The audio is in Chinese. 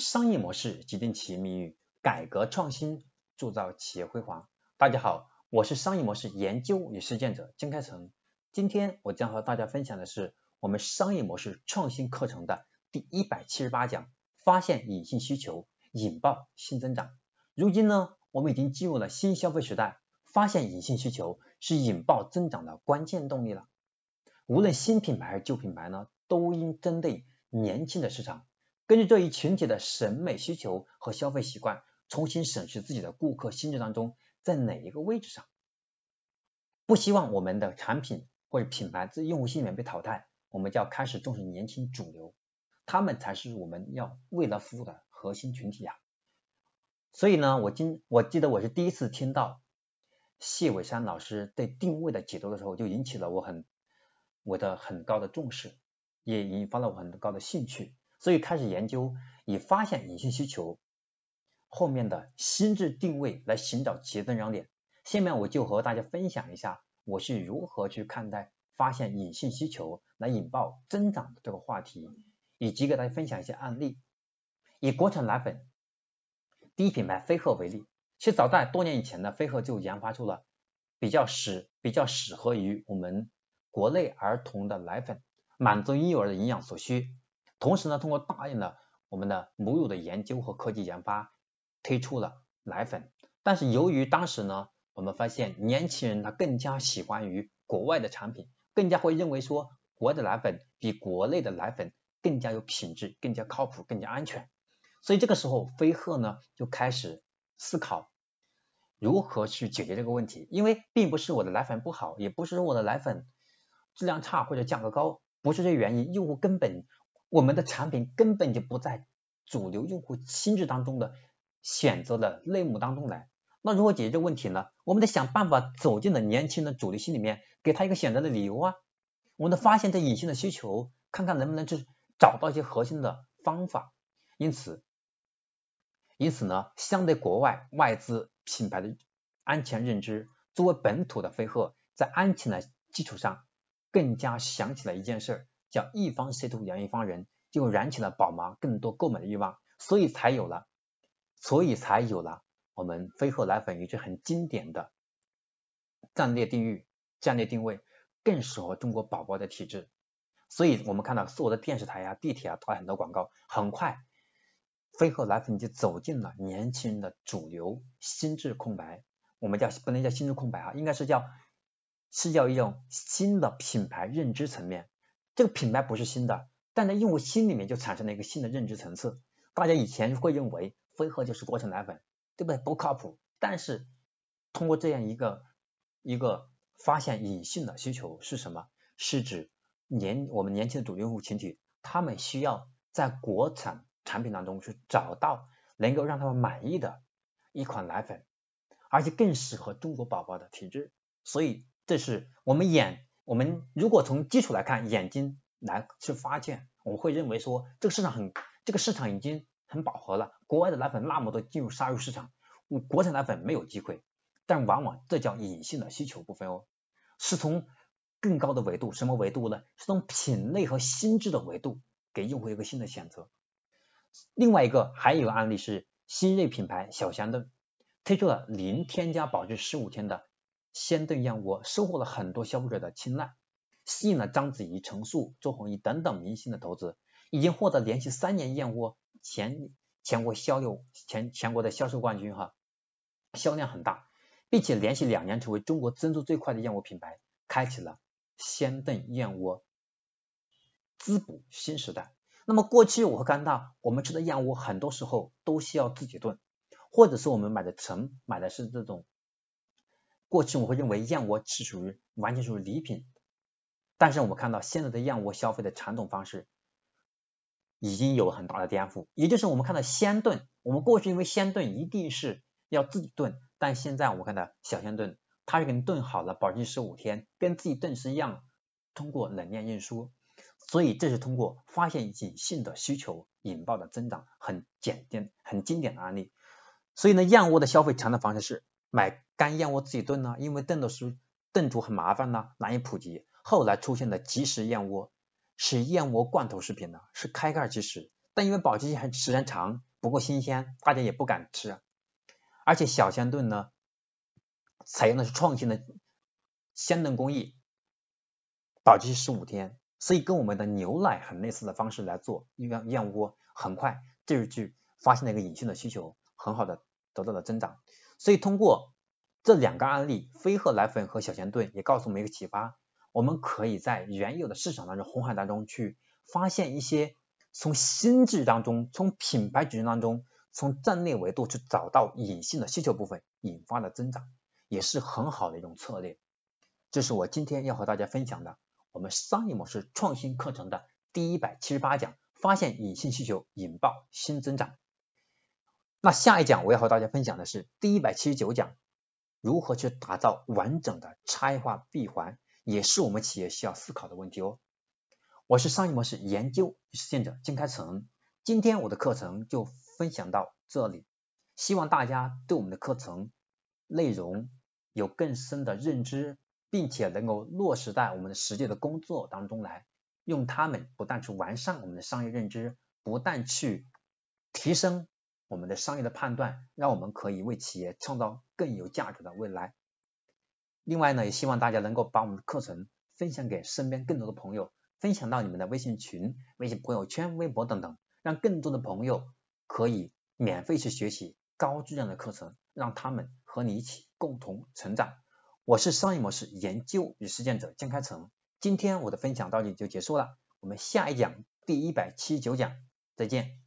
商业模式决定企业命运，改革创新铸造企业辉煌。大家好，我是商业模式研究与实践者金开成。今天我将和大家分享的是我们商业模式创新课程的第一百七十八讲：发现隐性需求，引爆新增长。如今呢，我们已经进入了新消费时代，发现隐性需求是引爆增长的关键动力了。无论新品牌还是旧品牌呢，都应针对年轻的市场。根据这一群体的审美需求和消费习惯，重新审视自己的顾客心智当中在哪一个位置上。不希望我们的产品或者品牌在用户心里面被淘汰，我们就要开始重视年轻主流，他们才是我们要为了服务的核心群体呀。所以呢，我今我记得我是第一次听到谢伟山老师对定位的解读的时候，就引起了我很我的很高的重视，也引发了我很高的兴趣。所以开始研究以发现隐性需求后面的心智定位来寻找企业增长点。下面我就和大家分享一下我是如何去看待发现隐性需求来引爆增长的这个话题，以及给大家分享一些案例。以国产奶粉第一品牌飞鹤为例，其实早在多年以前呢，飞鹤就研发出了比较适比较适合于我们国内儿童的奶粉，满足婴幼儿的营养所需。同时呢，通过大量的我们的母乳的研究和科技研发，推出了奶粉。但是由于当时呢，我们发现年轻人他更加喜欢于国外的产品，更加会认为说国外的奶粉比国内的奶粉更加有品质、更加靠谱、更加安全。所以这个时候，飞鹤呢就开始思考如何去解决这个问题。因为并不是我的奶粉不好，也不是说我的奶粉质量差或者价格高，不是这原因，用户根本。我们的产品根本就不在主流用户心智当中的选择的类目当中来，那如何解决这个问题呢？我们得想办法走进了年轻的主流心里面，给他一个选择的理由啊！我们得发现这隐性的需求，看看能不能去找到一些核心的方法。因此，因此呢，相对国外外资品牌的安全认知，作为本土的飞鹤，在安全的基础上，更加想起了一件事儿。叫一方水土养一方人，就燃起了宝妈更多购买的欲望，所以才有了，所以才有了我们飞鹤奶粉一句很经典的战略定位、战略定位，更适合中国宝宝的体质。所以我们看到所有的电视台啊、地铁啊打很多广告，很快飞鹤奶粉就走进了年轻人的主流心智空白。我们叫不能叫心智空白啊，应该是叫是叫一种新的品牌认知层面。这个品牌不是新的，但在用户心里面就产生了一个新的认知层次。大家以前会认为飞鹤就是国产奶粉，对不对？不靠谱。但是通过这样一个一个发现隐性的需求是什么？是指年我们年轻的主用户群体，他们需要在国产产品当中去找到能够让他们满意的一款奶粉，而且更适合中国宝宝的体质。所以这是我们眼。我们如果从基础来看，眼睛来去发现，我们会认为说这个市场很，这个市场已经很饱和了。国外的奶粉那么多进入杀入市场，国产奶粉没有机会。但往往这叫隐性的需求部分哦，是从更高的维度，什么维度呢？是从品类和心智的维度给用户一个新的选择。另外一个还有一个案例是新锐品牌小香炖推出了零添加保质十五天的。鲜炖燕窝收获了很多消费者的青睐，吸引了章子怡、陈数、周鸿祎等等明星的投资，已经获得连续三年燕窝全全国销售全全国的销售冠军哈，销量很大，并且连续两年成为中国增速最快的燕窝品牌，开启了鲜炖燕窝滋补新时代。那么过去我会看到，我们吃的燕窝很多时候都需要自己炖，或者是我们买的成买的是这种。过去我会认为燕窝是属于完全属于礼品，但是我们看到现在的燕窝消费的传统方式已经有很大的颠覆，也就是我们看到鲜炖，我们过去因为鲜炖一定是要自己炖，但现在我们看到小鲜炖，它是给你炖好了，保质期十五天，跟自己炖是一样，通过冷链运输，所以这是通过发现隐性的需求引爆的增长，很简单很经典的案例。所以呢，燕窝的消费传统方式是。买干燕窝自己炖呢，因为炖的是炖煮很麻烦呢，难以普及。后来出现的即食燕窝，是燕窝罐头食品呢，是开盖即食，但因为保质期很时间长，不够新鲜，大家也不敢吃。而且小鲜炖呢，采用的是创新的鲜炖工艺，保质期十五天，所以跟我们的牛奶很类似的方式来做燕燕窝，很快就去发现了一个隐性的需求，很好的得到了增长。所以通过这两个案例，飞鹤奶粉和小鲜炖也告诉我们一个启发，我们可以在原有的市场当中红海当中去发现一些从心智当中，从品牌矩阵当中。从战略维度去找到隐性的需求部分，引发的增长，也是很好的一种策略。这是我今天要和大家分享的我们商业模式创新课程的第一百七十八讲，发现隐性需求，引爆新增长。那下一讲我要和大家分享的是第一百七十九讲，如何去打造完整的差异化闭环，也是我们企业需要思考的问题哦。我是商业模式研究与实践者金开成，今天我的课程就。分享到这里，希望大家对我们的课程内容有更深的认知，并且能够落实在我们的实际的工作当中来，用它们不但去完善我们的商业认知，不但去提升我们的商业的判断，让我们可以为企业创造更有价值的未来。另外呢，也希望大家能够把我们的课程分享给身边更多的朋友，分享到你们的微信群、微信朋友圈、微博等等，让更多的朋友。可以免费去学习高质量的课程，让他们和你一起共同成长。我是商业模式研究与实践者江开成，今天我的分享到这里就结束了，我们下一讲第一百七十九讲再见。